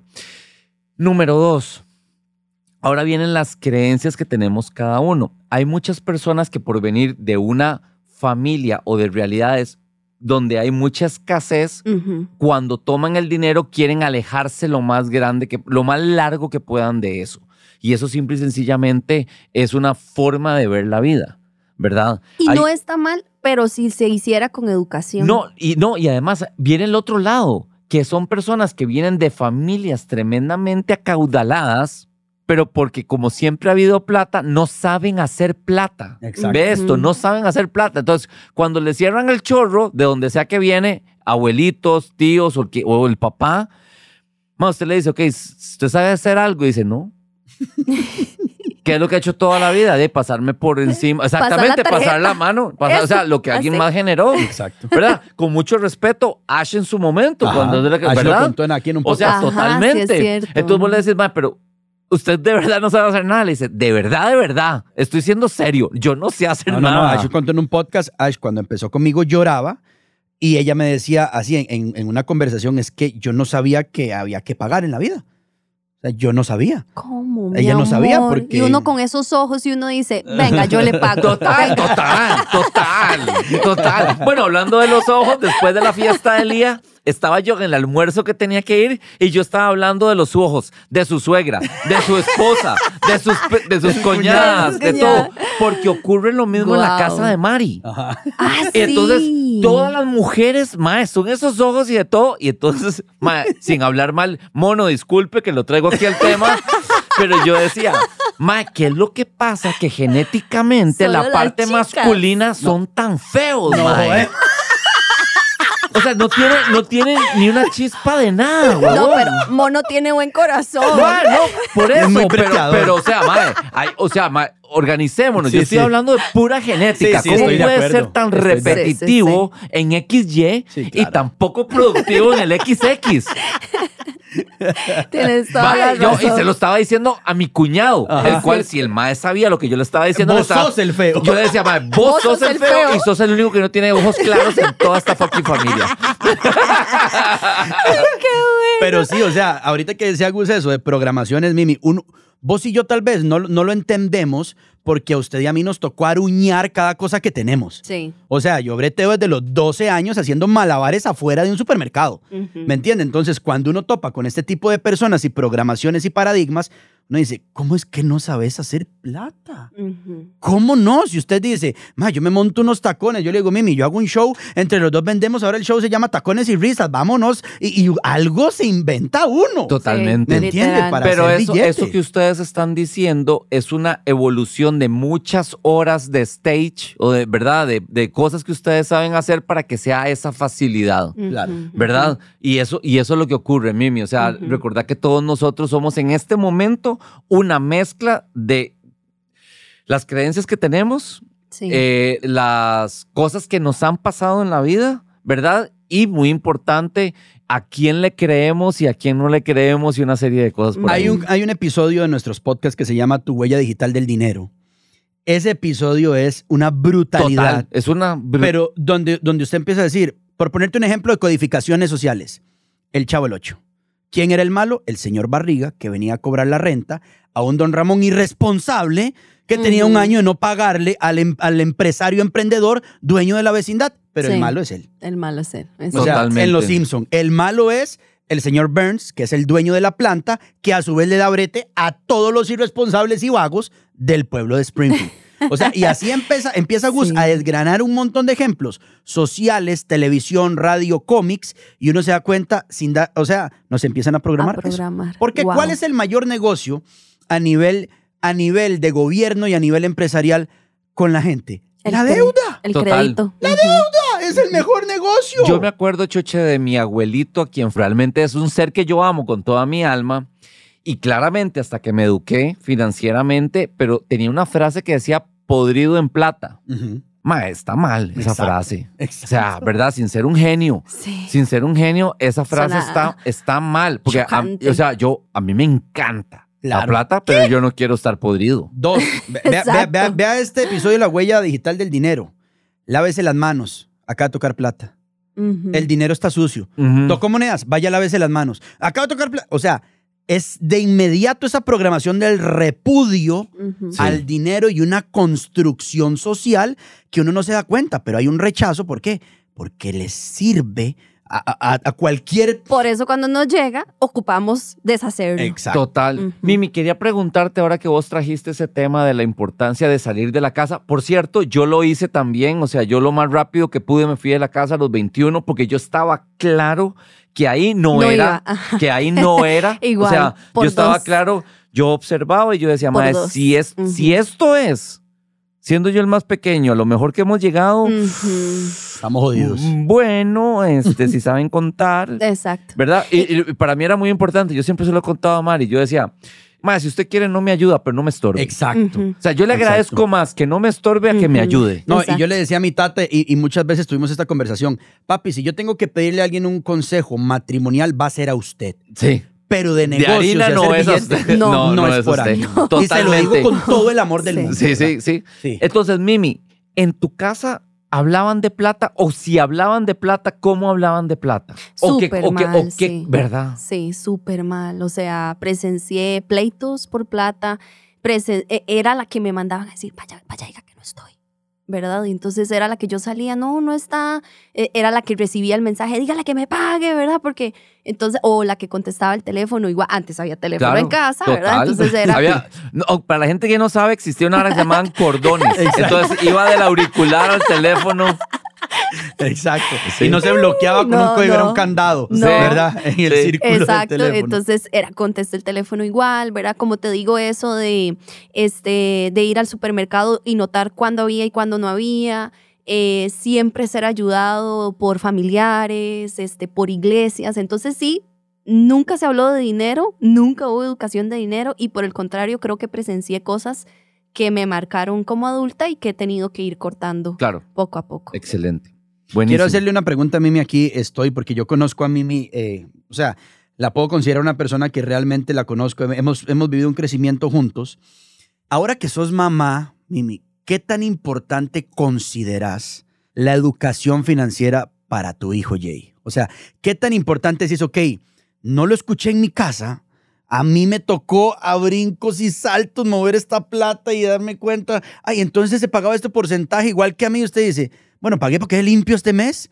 Número dos, ahora vienen las creencias que tenemos cada uno. Hay muchas personas que por venir de una familia o de realidades donde hay mucha escasez, cuando toman el dinero quieren alejarse lo más grande, que, lo más largo que puedan de eso. Y eso simple y sencillamente es una forma de ver la vida, ¿verdad? Y Hay- no está mal, pero si se hiciera con educación. no, y no, y además viene el otro lado, que son personas que vienen de familias tremendamente acaudaladas, pero porque como siempre ha habido plata, no saben hacer plata. Exacto. Ve esto, no saben hacer plata. Entonces, cuando le cierran el chorro, de donde sea que viene, abuelitos, tíos o el, que- o el papá, ma, usted le dice, ok, ¿usted sabe hacer algo? Y dice, no. <laughs> ¿Qué es lo que ha hecho toda la vida? De pasarme por encima. Pasar la Exactamente, pasar la mano. pasar- o sea, lo que alguien así. más generó. Exacto. ¿Verdad? Con mucho respeto, Ash en su momento, Ajá. cuando es la que- Ash lo ¿verdad? contó en- aquí en un O sea, Ajá, sí es totalmente. Entonces vos le decís, pero usted de verdad no sabe hacer nada. Le dice, de verdad, de verdad, estoy siendo serio. Yo no sé hacer No, no, no. nada. Ash contó en un podcast, Ash cuando empezó conmigo lloraba y ella me decía así en, en- en una conversación, es que yo no sabía que había que pagar en la vida. O sea, yo no sabía. ¿Cómo? Ella mi no sabía amor? porque- Y uno con esos ojos y uno dice, venga, yo le pago. Total, Venga. total, total, total. Bueno, hablando de los ojos, después de la fiesta del día, estaba yo en el almuerzo que tenía que ir y yo estaba hablando de los ojos, de su suegra, de su esposa, de sus, pe- de sus <laughs> cuñadas, de todo. Porque ocurre lo mismo en la casa de Mari. Ajá. Ah, Y entonces, sí. todas las mujeres, mae, son esos ojos y de todo. Y entonces, mae, sin hablar mal, mono, disculpe que lo traigo aquí al tema, pero yo decía, mae, ¿qué es lo que pasa? Que genéticamente Solo la parte masculina son tan feos, No, mae. eh. O sea, no tienen no tienen ni una chispa de nada, güey. No, pero Mono tiene buen corazón. No, por Es eso, muy pero, pero, o sea, hay- o sea, mae, organicémonos. Sí, Yo estoy sí. hablando de pura genética. Sí, sí, ¿Cómo puede ser tan Estoy repetitivo en XY Sí, y claro. tan poco productivo en el XX? <laughs> Tienes toda Mae, la yo- y se lo estaba diciendo a mi cuñado, Ajá. el cual, si el mae sabía lo que yo le estaba diciendo, Vos estaba- sos el feo. Yo le decía, mae, vos, sos, el feo, y sos el único que no tiene ojos claros en toda esta fucking familia. <laughs> Pero sí, o sea, ahorita que decía Gus eso de programaciones, Mimi, un- vos y yo tal vez no, no lo entendemos porque a usted y a mí nos tocó aruñar cada cosa que tenemos. Sí. O sea, yo breteo desde los 12 años haciendo malabares afuera de un supermercado. ¿Me entiende? Entonces, cuando uno topa con este tipo de personas y programaciones y paradigmas, uno dice, ¿cómo es que no sabes hacer plata? ¿Cómo no? Si usted dice, ma, yo me monto unos tacones, yo le digo, Mimi, yo hago un show, entre los dos vendemos, ahora el show se llama Tacones y Risas, vámonos. Y, y algo se inventa uno. Totalmente. ¿Me entiende? Para Pero hacer eso, billete. eso que ustedes están diciendo es una evolución de muchas horas de stage o de verdad, de, de cosas que ustedes saben hacer para que sea esa facilidad. Claro. ¿Verdad? Y eso, y eso es lo que ocurre, Mimi. O sea, recordad que todos nosotros somos en este momento una mezcla de las creencias que tenemos, Sí. eh, las cosas que nos han pasado en la vida, ¿verdad? Y muy importante, a quién le creemos y a quién no le creemos y una serie de cosas por ahí. Hay un, hay un episodio de nuestros podcasts que se llama Tu huella digital del dinero. Ese episodio es una brutalidad. Total, es una... br- Pero donde, donde usted empieza a decir, por ponerte un ejemplo de codificaciones sociales, el Chavo el Ocho. ¿Quién era el malo? El señor Barriga, que venía a cobrar la renta a un don Ramón irresponsable que tenía un año de no pagarle al, em- al empresario emprendedor dueño de la vecindad. Pero el malo es él. El malo es él. O sea, Totalmente. en Los Simpson, el malo es el señor Burns, que es el dueño de la planta, que a su vez le da brete a todos los irresponsables y vagos del pueblo de Springfield. <laughs> O sea, y así empieza, empieza <laughs> Gus Sí. a desgranar un montón de ejemplos sociales, televisión, radio, cómics, y uno se da cuenta, sin dar, o sea, nos empiezan a programar. A eso. programar. Porque Wow. ¿cuál es el mayor negocio a nivel, a nivel de gobierno y a nivel empresarial con la gente? El la deuda. El Total. crédito. La Ah, Es el mejor negocio. Yo me acuerdo, Choche, de mi abuelito, a quien realmente es un ser que yo amo con toda mi alma. Y claramente, hasta que me eduqué financieramente, pero tenía una frase que decía podrido en plata. Ma, está mal esa Exacto, frase. exacto. O sea, ¿verdad? Sin ser un genio. Sí. Sin ser un genio, esa frase está, está mal. Porque, a- o sea, yo, a mí me encanta la plata, pero yo no quiero estar podrido. Dos, ve- vea, vea- vea- vea este episodio de la huella digital del dinero. Lávese las manos. Acá a tocar plata. El dinero está sucio. Ujú. Tocó monedas, vaya lávese las manos. Acaba de tocar plata. O sea, es de inmediato esa programación del repudio al dinero y una construcción social que uno no se da cuenta, pero hay un rechazo. ¿Por qué? Porque les sirve a, a- a cualquier... Por eso cuando nos llega, ocupamos deshacerlo. Exacto. Total. Mimi, quería preguntarte ahora que vos trajiste ese tema de la importancia de salir de la casa. Por cierto, yo lo hice también, o sea, yo lo más rápido que pude me fui de la casa a los 21 porque yo estaba claro que ahí no, No era, iba, que ahí no <laughs> era. Igual, o sea, por yo estaba dos. claro, yo observaba y yo decía, madre, si, es, si esto es, siendo yo el más pequeño, a lo mejor que hemos llegado. Estamos jodidos. mm, bueno, este, si <laughs> saben contar, Exacto. ¿Verdad? Y, y para mí era muy importante. Yo siempre se lo he contado a Mari. Yo decía, Mari, si usted quiere, no me ayuda, pero no me estorbe. Exacto. O sea, yo le Exacto. agradezco más que no me estorbe a que me ayude. No, y yo le decía a mi tata, y, y muchas veces tuvimos esta conversación, papi, si yo tengo que pedirle a alguien un consejo matrimonial, va a ser a usted. Sí. Pero de De negocios harina y no hacer es usted. <laughs> No, no, es por usted. ahí. Y se lo digo con todo el amor del Sí. mundo. Sí, sí. Sí. Entonces, Mimi, ¿en tu casa hablaban de plata? O si hablaban de plata, ¿cómo hablaban de plata? Súper o que- o mal, que- sí. ¿Verdad? Sí, súper mal. O sea, presencié pleitos por plata. Presen- e- era la que me mandaban a decir, vaya, vaya, diga que no estoy. ¿Verdad? Y entonces era la que yo salía, no, no está. E- Era la que recibía el mensaje, dígale que me pague, ¿verdad? Porque entonces, o la que contestaba el teléfono, igual antes había teléfono Claro, en casa, ¿verdad? Entonces <laughs> era. Había- no, para la gente que no sabe, existía una hora que se llamaban cordones. <laughs> Entonces iba del auricular al teléfono. <laughs> Exacto. Sí. Y no se bloqueaba con No, un código, era un candado, No. ¿verdad? En el Sí. círculo Exacto, del teléfono. entonces era contesté el teléfono igual, ¿verdad? Como te digo eso de este de ir al supermercado y notar cuándo había y cuándo no había, eh, siempre ser ayudado por familiares, este por iglesias, entonces sí, nunca se habló de dinero, nunca hubo educación de dinero y por el contrario creo que presencié cosas que me marcaron como adulta y que he tenido que ir cortando Claro, poco a poco. excelente. Buenísimo. Quiero hacerle una pregunta a Mimi aquí, estoy, porque yo conozco a Mimi, eh, o sea, la puedo considerar una persona que realmente la conozco, hemos, hemos vivido un crecimiento juntos. Ahora que sos mamá, Mimi, ¿qué tan importante consideras la educación financiera para tu hijo Jay? O sea, ¿qué tan importante es eso? Ok, no lo escuché en mi casa, a mí me tocó a brincos y saltos mover esta plata y darme cuenta, ay, entonces se pagaba este porcentaje igual que a mí. Usted dice, bueno, pagué porque es limpio este mes.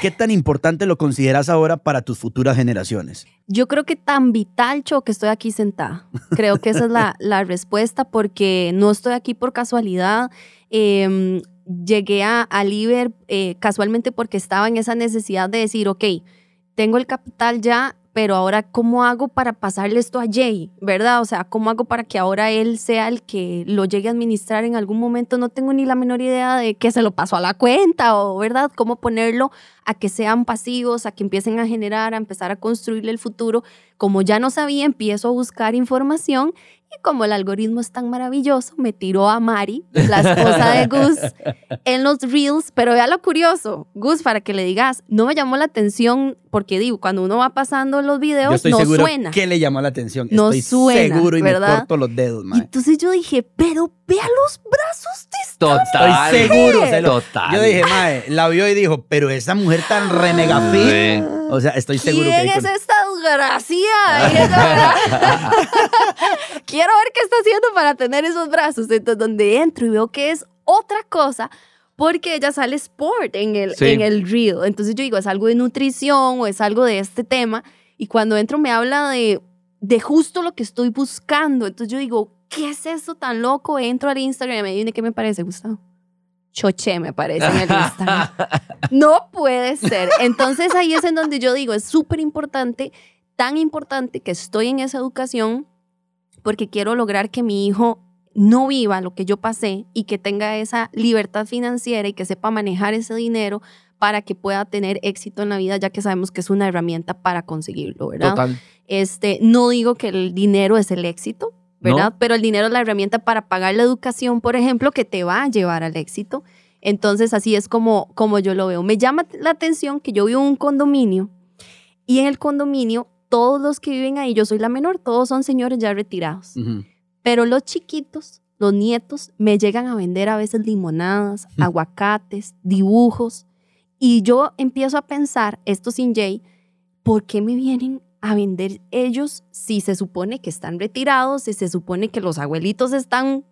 ¿Qué tan <laughs> importante lo consideras ahora para tus futuras generaciones? Yo creo que tan vital, Cho, que estoy aquí sentada. Creo que esa es la, <laughs> la respuesta porque no estoy aquí por casualidad. Eh, llegué a, a Liber eh, casualmente porque estaba en esa necesidad de decir, ok, tengo el capital ya, pero ahora, ¿cómo hago para pasarle esto a Jay? ¿Verdad? O sea, ¿cómo hago para que ahora él sea el que lo llegue a administrar en algún momento? No tengo ni la menor idea de que se lo pasó a la cuenta o, ¿verdad? ¿Cómo ponerlo a que sean pasivos, a que empiecen a generar, a empezar a construirle el futuro? Como ya no sabía, empiezo a buscar información y como el algoritmo es tan maravilloso, me tiró a Mari, la esposa de Gus, en los reels, pero vea lo curioso, Gus, para que le digas, no me llamó la atención porque digo, cuando uno va pasando los Yo videos, estoy no seguro suena. que le llamó la atención. No estoy suena, seguro y me ¿verdad? corto los dedos, Y mae. entonces yo dije, pero vea los brazos de esta Total. Estoy seguro. se lo- Total. Yo dije, mae, la vio y dijo, pero esa mujer tan renegafín. Sí. O sea, estoy seguro que... ¿Quién es con- esta desgracia? <laughs> Quiero ver qué está haciendo para tener esos brazos. Entonces, donde entro y veo que es otra cosa, porque ella sale sport en el, Sí. en el reel. Entonces yo digo, es algo de nutrición o es algo de este tema. Y cuando entro me habla de, de justo lo que estoy buscando. Entonces yo digo, ¿qué es eso tan loco? Entro al Instagram y me viene, ¿qué me parece, Gustavo? Choché me parece en el <laughs> Instagram. No puede ser. Entonces ahí es en donde yo digo, es súper importante, tan importante que estoy en esa educación porque quiero lograr que mi hijo no viva lo que yo pasé y que tenga esa libertad financiera y que sepa manejar ese dinero para que pueda tener éxito en la vida, ya que sabemos que es una herramienta para conseguirlo, ¿verdad? Total. Este, no digo que el dinero es el éxito, ¿verdad? No. Pero el dinero es la herramienta para pagar la educación, por ejemplo, que te va a llevar al éxito. Entonces así es como, como yo lo veo. Me llama la atención que yo vivo en un condominio y en el condominio todos los que viven ahí, yo soy la menor, todos son señores ya retirados. Pero los chiquitos, los nietos, me llegan a vender a veces limonadas, aguacates, dibujos. Y yo empiezo a pensar, esto sin Jay, ¿por qué me vienen a vender ellos si se supone que están retirados, si se supone que los abuelitos están,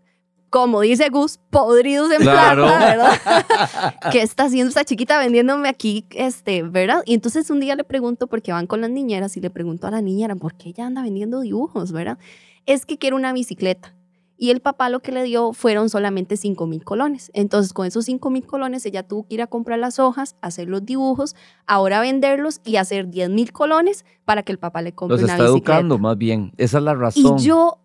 como dice Gus, podridos en Claro. plata, ¿verdad? <laughs> ¿Qué está haciendo esta chiquita vendiéndome aquí, este, verdad? Y entonces un día le pregunto, porque van con las niñeras, y le pregunto a la niñera, ¿por qué ella anda vendiendo dibujos, verdad? Es que quiere una bicicleta. Y el papá lo que le dio fueron solamente 5 mil colones. Entonces, con esos 5 mil colones, ella tuvo que ir a comprar las hojas, hacer los dibujos, ahora venderlos y hacer 10 mil colones para que el papá le compre Los una está bicicleta. educando, más bien. Esa es la Y razón. yo,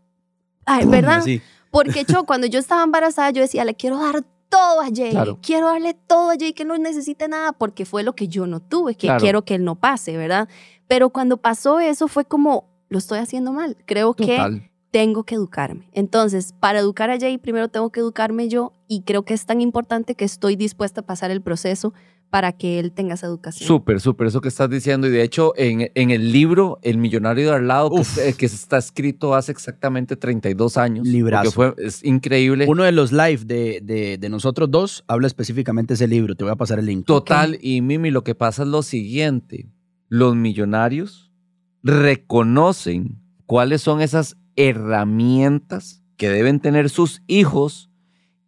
ay, ¿verdad? así. Porque yo, <laughs> cuando yo estaba embarazada, yo decía, le quiero dar todo a Jay. Claro. Quiero darle todo a Jay, que no necesite nada, porque fue lo que yo no tuve, que Claro. quiero que él no pase, ¿verdad? Pero cuando pasó eso, fue como, lo estoy haciendo mal. Creo que Total. Tengo que educarme. Entonces, para educar a Jay, primero tengo que educarme yo, y creo que es tan importante que estoy dispuesta a pasar el proceso para que él tenga esa educación. Súper, súper, eso que estás diciendo. Y de hecho, en, en el libro El Millonario de al lado, que, que está escrito hace exactamente 32 años. Librazo. fue, es increíble. Uno de los live de, de, de nosotros dos habla específicamente de ese libro. Te voy a pasar el link. Total, y Mimi, lo que pasa es lo siguiente. Los millonarios reconocen cuáles son esas herramientas que deben tener sus hijos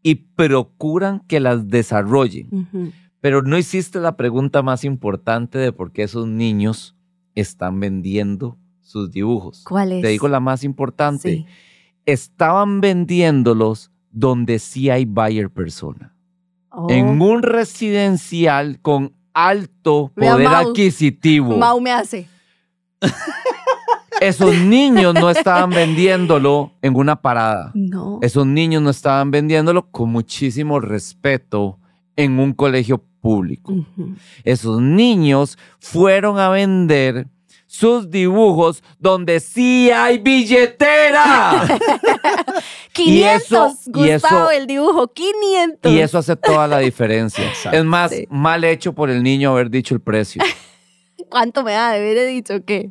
y procuran que las desarrollen. Pero no hiciste la pregunta más importante de por qué esos niños están vendiendo sus dibujos. ¿Cuál es? Te digo la más importante. Sí. Estaban vendiéndolos donde sí hay buyer persona. Oh. En un residencial con alto poder Mau. adquisitivo. Mau me hace. <laughs> Esos niños no estaban vendiéndolo en una parada. No. Esos niños no estaban vendiéndolo con muchísimo respeto en un colegio público. Esos niños fueron a vender sus dibujos donde sí hay billetera. <laughs> 500, eso- y Gustavo, eso- el dibujo, 500. y eso hace toda la diferencia. Exacto. Es más, Sí. mal hecho por el niño haber dicho el precio. <laughs> ¿Cuánto me da de haber dicho qué?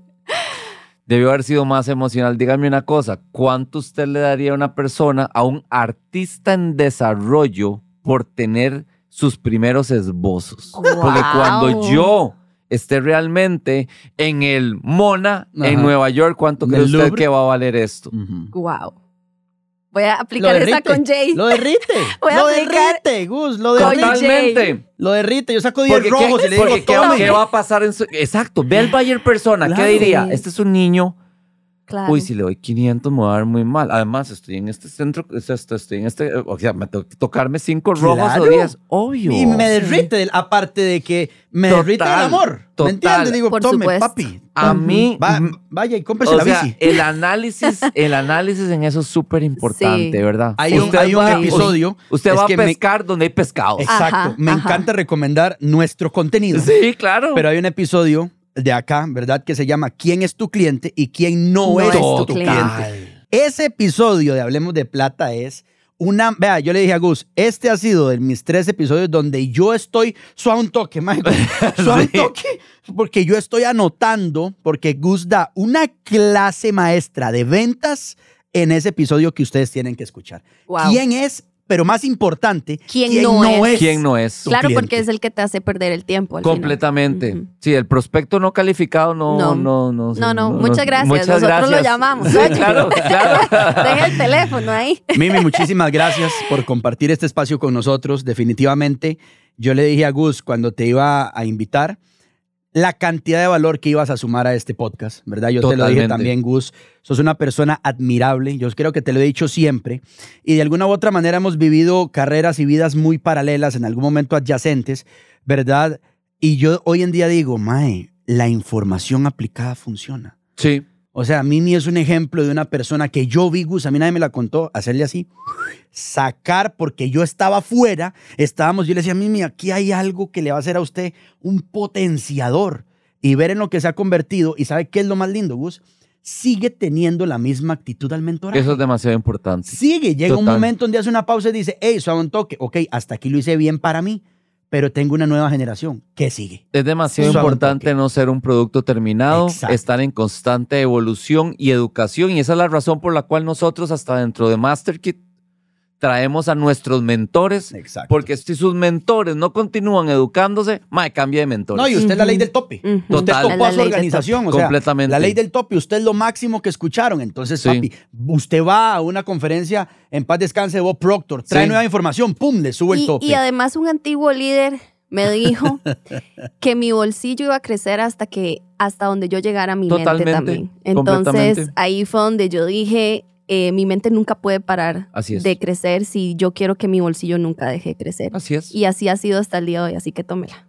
Debió haber sido más emocional. Dígame una cosa, ¿cuánto usted le daría a una persona, a un artista en desarrollo, por tener sus primeros esbozos? Porque cuando yo esté realmente en el Mona, en. Nueva York, ¿cuánto cree usted Louvre. que va a valer esto? Wow. Voy a aplicar esa con Jay. Lo derrite. <laughs> Voy a lo aplicar derrite, Gus. Lo derrite. Totalmente. Lo derrite. Yo saco 10 Porque, rojos ¿qué, y le digo, porque ¿qué, va a pasar en su... Exacto, ve al Bayer persona, ¿qué diría? Este es un niño Claro. Uy, si le doy 500 me va a dar muy mal. Además, estoy en este centro, es- es- estoy en este, o sea, me tengo que tocarme cinco rojos Claro. o 10. Obvio. Y me derrite, del- aparte de que me Total, derrite el amor. total. ¿Me entiendes? Digo, Por tome, supuesto. papi. A mí, Va- vaya y cómprese o la sea, bici. el análisis, <laughs> el análisis en eso es súper importante, Sí. ¿verdad? Hay un, Usted hay un va- episodio. Usted va a me- pescar donde hay pescado. Exacto. Ajá, me ajá. encanta recomendar nuestro contenido. Sí, claro. Pero hay un episodio de acá, ¿verdad? Que se llama ¿Quién es tu cliente y quién no, No es, es tu tu cliente? cliente. Ese episodio de Hablemos de Plata es una... Vea, yo le dije a Gus, este ha sido de mis tres episodios donde yo estoy suave un toque, Michael. <laughs> Suave un toque. Porque yo estoy anotando, porque Gus da una clase maestra de ventas en ese episodio que ustedes tienen que escuchar. Wow. ¿Quién es? Pero más importante, ¿Quién no es? ¿Quién no es? Claro, cliente. porque es el que te hace perder el tiempo. al final. Completamente. Sí, el prospecto no calificado no, No. no, no. No, no, muchas gracias. Nosotros lo llamamos. Sí, claro, claro. <laughs> Deja el teléfono ahí. Mimi, muchísimas gracias por compartir este espacio con nosotros. Definitivamente, yo le dije a Gus cuando te iba a invitar la cantidad de valor que ibas a sumar a este podcast, ¿verdad? Yo te lo dije también, Gus. Sos una persona admirable. Yo creo que te lo he dicho siempre. Y de alguna u otra manera hemos vivido carreras y vidas muy paralelas, en algún momento adyacentes, ¿verdad? Y yo hoy en día digo, Mae, la información aplicada funciona. Sí. O sea, Mimi es un ejemplo de una persona que yo vi, Gus, a mí nadie me la contó, hacerle así, sacar, porque yo estaba fuera, estábamos, yo le decía, Mimi, aquí hay algo que le va a hacer a usted un potenciador y ver en lo que se ha convertido. ¿Y sabe qué es lo más lindo, Gus? sigue teniendo la misma actitud al mentoraje. Eso es demasiado importante. Sigue, llega un Total. momento donde hace una pausa y dice, hey, suave un toque, ok, hasta aquí lo hice bien para mí, pero tengo una nueva generación. ¿Qué sigue? Es demasiado importante no ser un producto terminado, Exacto. estar en constante evolución y educación. Y esa es la razón por la cual nosotros hasta dentro de MasterKit traemos a nuestros mentores. Exacto. Porque si sus mentores no continúan educándose, mae, cambia de mentores. No, y usted es la ley del tope. Ujú. Usted Total. topó a su organización, o sea, Completamente. la ley del tope, usted es lo máximo que escucharon. Entonces, Sí. papi, usted va a una conferencia en paz descanse de Bob Proctor, trae Sí. nueva información, pum, le sube el tope. y además un antiguo líder me dijo <laughs> que mi bolsillo iba a crecer hasta que hasta donde yo llegara a mi Totalmente, mente también. Entonces ahí fue donde yo dije, eh, mi mente nunca puede parar Así de crecer si yo quiero que mi bolsillo nunca deje de crecer. Así es. Y así ha sido hasta el día de hoy, así que tómela.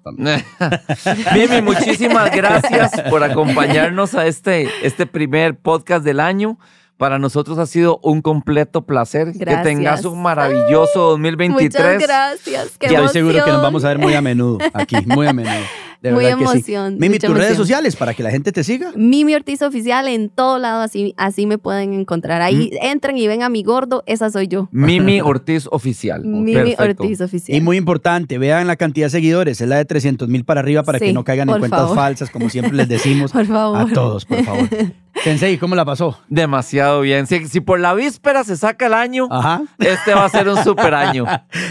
Mimi, <laughs> muchísimas gracias por acompañarnos a este, este primer podcast del año. Para nosotros ha sido un completo placer. Que Gracias. tengas un maravilloso 2023. Muchas gracias. Qué Ya estoy seguro que nos vamos a ver muy a menudo aquí, muy a menudo. <laughs> De Muy que sí. emoción, Mimi, tus redes emoción. sociales para que la gente te siga. Mimi Ortiz Oficial en todo lado, así, así me pueden encontrar. Ahí Mm. entran y ven a mi gordo, esa soy yo. Mimi <laughs> Ortiz Oficial. Mimi Perfecto. Ortiz Oficial. Y muy importante, vean la cantidad de seguidores, es la de 300 mil para arriba para que no caigan en cuentas favor. falsas, como siempre les decimos <laughs> Por favor. a todos, por favor. <laughs> Sensei, ¿cómo la pasó? Demasiado bien. Si, si por la víspera se saca el año, Ajá. este va a ser un super año.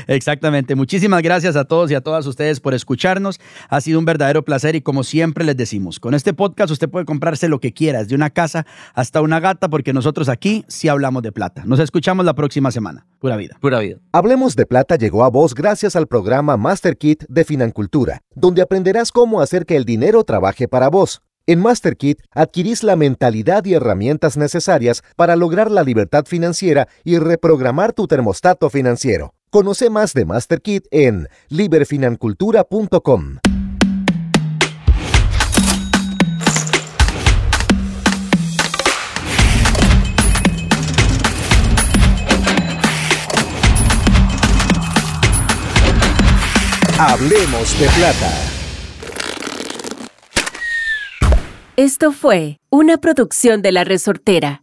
Exactamente. Muchísimas gracias a todos y a todas ustedes por escucharnos. Ha sido un verdadero placer y como siempre les decimos, con este podcast usted puede comprarse lo que quiera, desde una casa hasta una gata, porque nosotros aquí sí hablamos de plata. Nos escuchamos la próxima semana. Pura vida. Pura vida. Hablemos de Plata llegó a vos gracias al programa Master Kit de Financultura, donde aprenderás cómo hacer que el dinero trabaje para vos. En Master Kit adquirís la mentalidad y herramientas necesarias para lograr la libertad financiera y reprogramar tu termostato financiero. Conoce más de Master Kit en liberfinancultura.com. Hablemos de plata. Esto fue una producción de La Resortera.